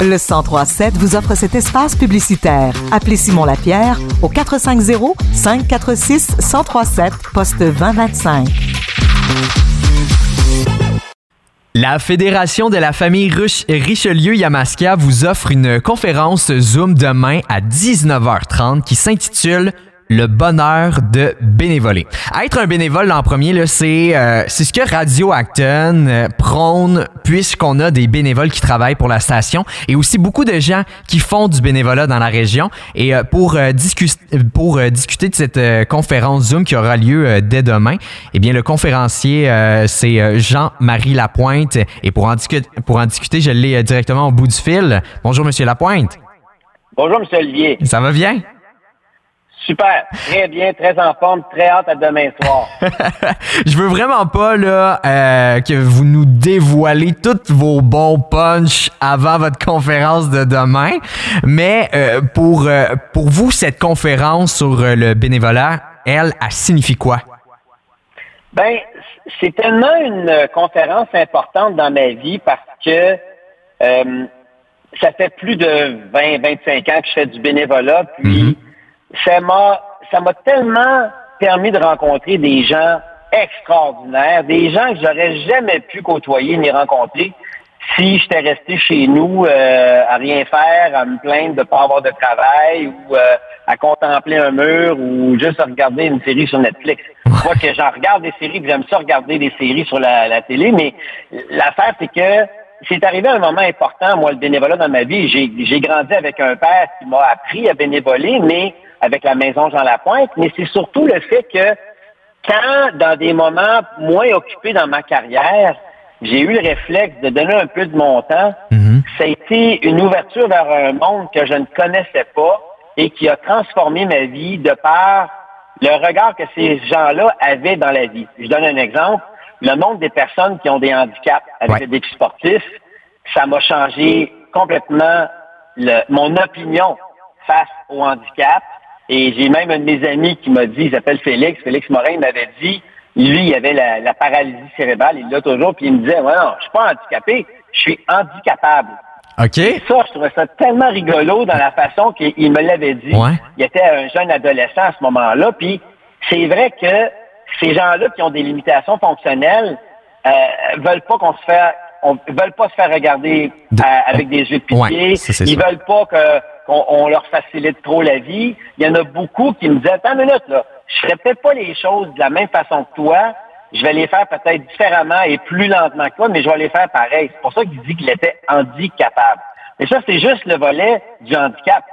Le 1037 vous offre cet espace publicitaire. Appelez Simon Lapierre au 450 546 1037 poste 2025. La Fédération de la famille Richelieu-Yamaska vous offre une conférence Zoom demain à 19h30 qui s'intitule le bonheur de bénévoler. Être un bénévole en premier, c'est euh, c'est ce que Radio Acton euh, prône puisqu'on a des bénévoles qui travaillent pour la station et aussi beaucoup de gens qui font du bénévolat dans la région. Et euh, pour, discuter pour discuter de cette conférence Zoom qui aura lieu dès demain, eh bien le conférencier c'est Jean-Marie Lapointe et pour en, discuter pour en discuter, je l'ai directement au bout du fil. Bonjour Monsieur Lapointe. Bonjour Monsieur Olivier. Ça va bien? Super, très bien, très en forme, très hâte à demain soir. je veux vraiment pas là euh, que vous nous dévoilez tous vos bons punchs avant votre conférence de demain, mais euh, pour euh, pour vous cette conférence sur le bénévolat, elle, elle signifie quoi? Ben, c'est tellement une conférence importante dans ma vie parce que ça fait plus de 20 25 ans que je fais du bénévolat puis mm-hmm ça m'a ça m'a tellement permis de rencontrer des gens extraordinaires, des gens que j'aurais jamais pu côtoyer ni rencontrer si j'étais resté chez nous euh, à rien faire, à me plaindre de pas avoir de travail ou euh, à contempler un mur ou juste à regarder une série sur Netflix. Moi que j'en regarde des séries, j'aime ça regarder des séries sur la, la télé, mais l'affaire c'est que c'est arrivé un moment important, moi, le bénévolat dans ma vie. J'ai grandi avec un père qui m'a appris à bénévoler, mais avec la maison Jean Lapointe, mais c'est surtout le fait que quand, dans des moments moins occupés dans ma carrière, j'ai eu le réflexe de donner un peu de mon temps, mhm. ça a été une ouverture vers un monde que je ne connaissais pas et qui a transformé ma vie de par le regard que ces gens-là avaient dans la vie. Je donne un exemple. Le monde des personnes qui ont des handicaps avec des défis sportifs, ça m'a changé complètement mon opinion face au handicap et j'ai même un de mes amis qui m'a dit, il s'appelle Félix, Félix Morin, il m'avait dit, lui, il avait la, paralysie cérébrale, il l'a toujours, puis il me disait, ouais, non, je suis pas handicapé, je suis handicapable. OK. Et ça, je trouvais ça tellement rigolo dans la façon qu'il me l'avait dit. Il était un jeune adolescent à ce moment-là, puis c'est vrai que ces gens-là qui ont des limitations fonctionnelles euh, veulent pas qu'on se fasse on veulent pas se faire regarder euh, avec des yeux de pitié. Ils veulent pas que qu'on leur facilite trop la vie. Il y en a beaucoup qui me disaient, attends une minute, là, je ferais peut-être pas les choses de la même façon que toi. Je vais les faire peut-être différemment et plus lentement que toi, mais je vais les faire pareil. C'est pour ça qu'il dit qu'il était handicapable. Et ça, c'est juste le volet du handicap.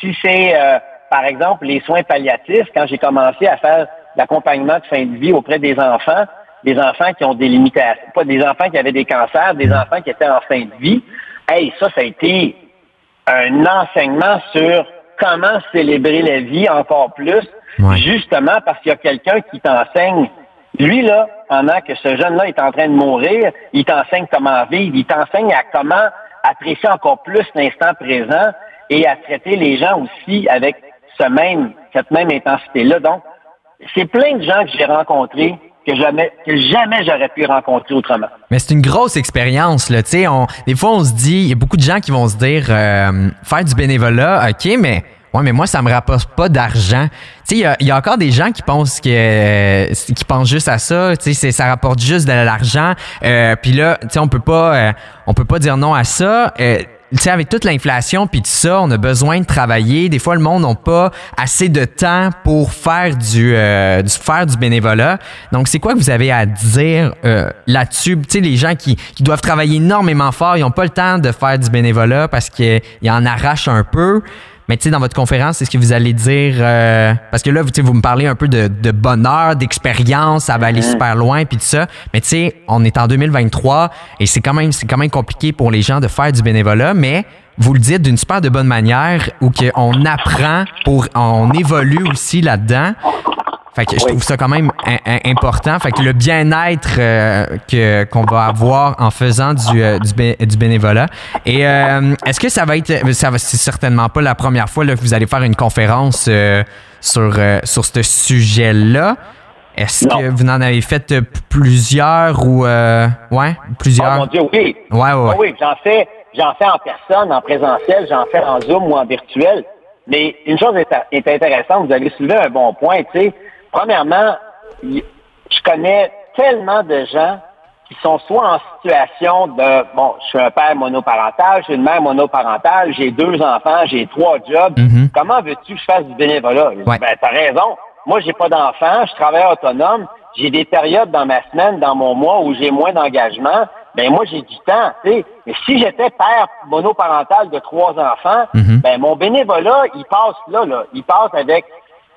Si c'est, euh, par exemple, les soins palliatifs, quand j'ai commencé à faire l'accompagnement de fin de vie auprès des enfants, des enfants qui ont des limitations, pas des enfants qui avaient des cancers, des enfants qui étaient en fin de vie. Hey, ça, ça a été un enseignement sur comment célébrer la vie encore plus, justement parce qu'il y a quelqu'un qui t'enseigne. Lui, là, pendant que ce jeune-là est en train de mourir, il t'enseigne comment vivre, il t'enseigne à comment apprécier encore plus l'instant présent et à traiter les gens aussi avec ce même, cette même intensité-là. Donc, c'est plein de gens que j'ai rencontrés que jamais, que jamais j'aurais pu rencontrer autrement. Mais c'est une grosse expérience, là. Tu sais, des fois, on se dit, il y a beaucoup de gens qui vont se dire, euh, faire du bénévolat, ok, mais Ouais, mais moi, ça me rapporte pas d'argent. Tu sais, il y, a encore des gens qui pensent que qui pensent juste à ça. Tu sais, ça rapporte juste de l'argent. Euh, puis là, tu sais, on peut pas, euh, on peut pas dire non à ça. Euh, tu sais, avec toute l'inflation puis tout ça, on a besoin de travailler. Des fois, le monde n'a pas assez de temps pour faire du, euh, faire du bénévolat. Donc, c'est quoi que vous avez à dire euh, là-dessus? Tu les gens qui, qui doivent travailler énormément fort, ils n'ont pas le temps de faire du bénévolat parce qu'ils en arrachent un peu. Mais tu sais, dans votre conférence, est-ce que vous allez dire euh, parce que là, vous, vous me parlez un peu de, de bonheur, d'expérience, ça va aller super loin puis tout ça. Mais tu sais, on est en 2023 et c'est quand même c'est quand même compliqué pour les gens de faire du bénévolat, mais vous le dites d'une super de bonne manière où qu'on apprend pour on évolue aussi là-dedans. Fait que je trouve ça quand même important. Fait que le bien-être euh, que qu'on va avoir en faisant du, euh, du, bénévolat. Et euh, est-ce que ça va être, ça va, c'est certainement pas la première fois là, que vous allez faire une conférence sur sur ce sujet-là. Est-ce que vous en avez fait plusieurs ou ouais, plusieurs? Oh mon Dieu, oui. Ouais, ouais. oui, j'en fais, j'en fais en personne, en présentiel, j'en fais en Zoom ou en virtuel. Mais une chose est, intéressante, vous avez soulevé un bon point, tu sais. Premièrement, je connais tellement de gens qui sont soit en situation de, bon, je suis un père monoparental, j'ai une mère monoparentale, j'ai deux enfants, j'ai trois jobs. Mm-hmm. Comment veux-tu que je fasse du bénévolat? Ben, t'as raison. Moi, j'ai pas d'enfants, je travaille autonome, j'ai des périodes dans ma semaine, dans mon mois où j'ai moins d'engagement. Ben moi, j'ai du temps, tu sais. Mais si j'étais père monoparental de trois enfants, mm-hmm. ben mon bénévolat, il passe là, là. Il passe avec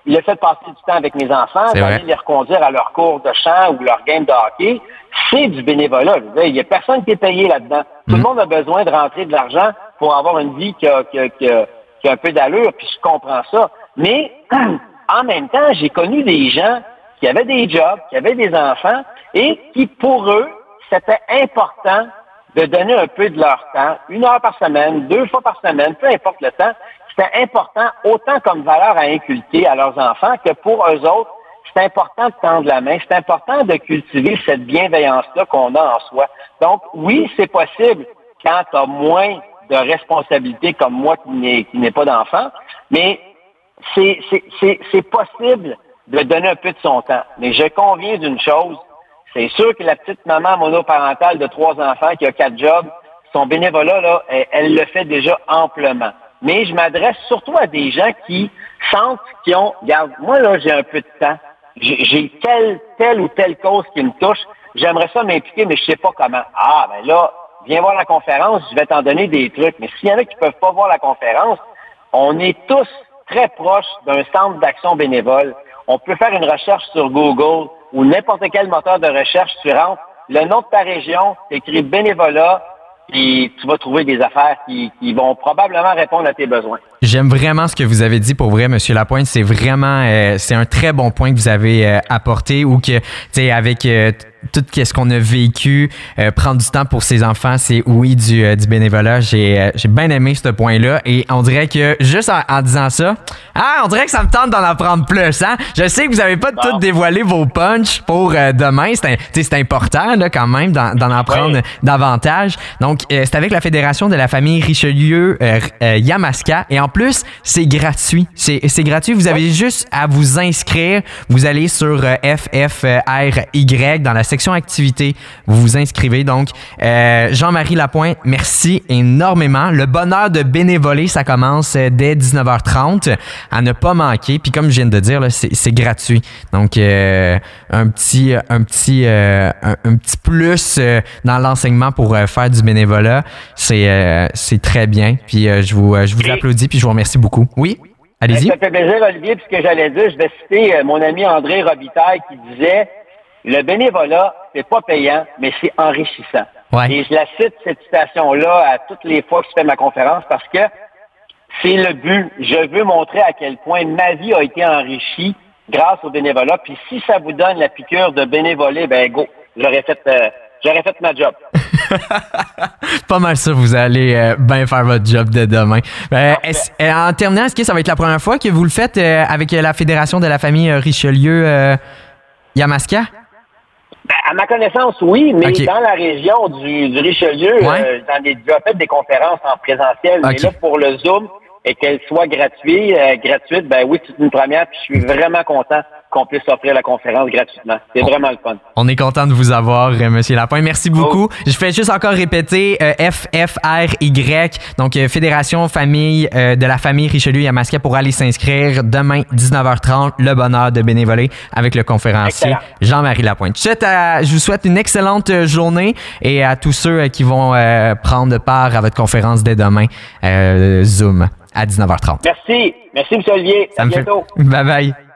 le fait de passer du temps avec mes enfants, d'aller les reconduire à leur cours de chant ou leur game de hockey, c'est du bénévolat. Il n'y a personne qui est payé là-dedans. Tout le mm. monde a besoin de rentrer de l'argent pour avoir une vie qui a, un peu d'allure, puis je comprends ça. Mais en même temps, j'ai connu des gens qui avaient des jobs, qui avaient des enfants, et qui, pour eux, c'était important de donner un peu de leur temps, une heure par semaine, deux fois par semaine, peu importe le temps, c'était important autant comme valeur à inculquer à leurs enfants que pour eux autres, c'est important de tendre la main, c'est important de cultiver cette bienveillance-là qu'on a en soi. Donc, oui, c'est possible quand tu as moins de responsabilités comme moi qui n'ai pas d'enfant, mais c'est possible de donner un peu de son temps. Mais je conviens d'une chose, c'est sûr que la petite maman monoparentale de trois enfants qui a quatre jobs, son bénévolat, là, elle le fait déjà amplement mais je m'adresse surtout à des gens qui sentent qu'ils ont, regarde, moi là, j'ai un peu de temps, j'ai telle, telle ou telle cause qui me touche, j'aimerais ça m'impliquer, mais je sais pas comment. Ah, ben là, viens voir la conférence, je vais t'en donner des trucs. Mais s'il y en a qui peuvent pas voir la conférence, on est tous très proches d'un centre d'action bénévole. On peut faire une recherche sur Google ou n'importe quel moteur de recherche, tu rentres, le nom de ta région, écrit bénévolat, puis tu vas trouver des affaires qui, vont probablement répondre à tes besoins. J'aime vraiment ce que vous avez dit pour vrai, Monsieur Lapointe. C'est vraiment, euh, c'est un très bon point que vous avez euh, apporté ou que, tu sais, avec euh, tout ce qu'on a vécu, euh, prendre du temps pour ses enfants, c'est oui du, euh, du bénévolat. Euh, j'ai bien aimé ce point-là et on dirait que juste en, disant ça, ah, on dirait que ça me tente d'en apprendre plus. Hein? Je sais que vous avez pas tout dévoilé vos punchs pour demain. C'est important là, quand même d'en apprendre davantage. Donc, c'est avec la Fédération de la famille Richelieu Yamaska et en plus, c'est gratuit. C'est gratuit. Vous avez juste à vous inscrire. Vous allez sur FFRY dans la section activité, vous vous inscrivez. Donc, euh, Jean-Marie Lapointe, merci énormément. Le bonheur de bénévoler, ça commence euh, dès 19h30 à ne pas manquer. Puis comme je viens de dire, c'est gratuit. Donc, euh, un petit, un petit, un, petit plus dans l'enseignement pour faire du bénévolat, c'est c'est très bien. Puis je vous, je vous applaudis puis je vous remercie beaucoup. Oui? Allez-y. Ça fait plaisir, Olivier. Puis ce que j'allais dire, je vais citer mon ami André Robitaille qui disait le bénévolat, c'est pas payant, mais c'est enrichissant. Et je la cite, cette citation-là, à toutes les fois que je fais ma conférence parce que c'est le but. Je veux montrer à quel point ma vie a été enrichie grâce au bénévolat. Puis si ça vous donne la piqûre de bénévoler, ben go, j'aurais fait, euh, j'aurais fait ma job. pas mal ça, vous allez euh, bien faire votre job de demain. Euh, en terminant, est-ce que ça va être la première fois que vous le faites avec la Fédération de la famille Richelieu Yamaska? Ben, à ma connaissance, oui, mais dans la région du, Richelieu, euh, j'en ai déjà fait des conférences en présentiel. Mais là, pour le Zoom, et qu'elle soit gratuite, euh, gratuite, ben oui, c'est une première, puis je suis vraiment content qu'on puisse offrir la conférence gratuitement. C'est vraiment le fun. On est content de vous avoir, euh, Monsieur Lapin. Merci beaucoup. Oh. Je fais juste encore répéter euh, FFRY, donc euh, Fédération Famille de la famille Richelieu Yamaska pour aller s'inscrire demain 19h30. Le bonheur de bénévoler avec le conférencier Jean-Marie Lapointe. Je, je vous souhaite une excellente journée et à tous ceux qui vont prendre part à votre conférence dès demain Zoom à 19h30. Merci. Merci, M. Olivier. à bientôt. Bye bye.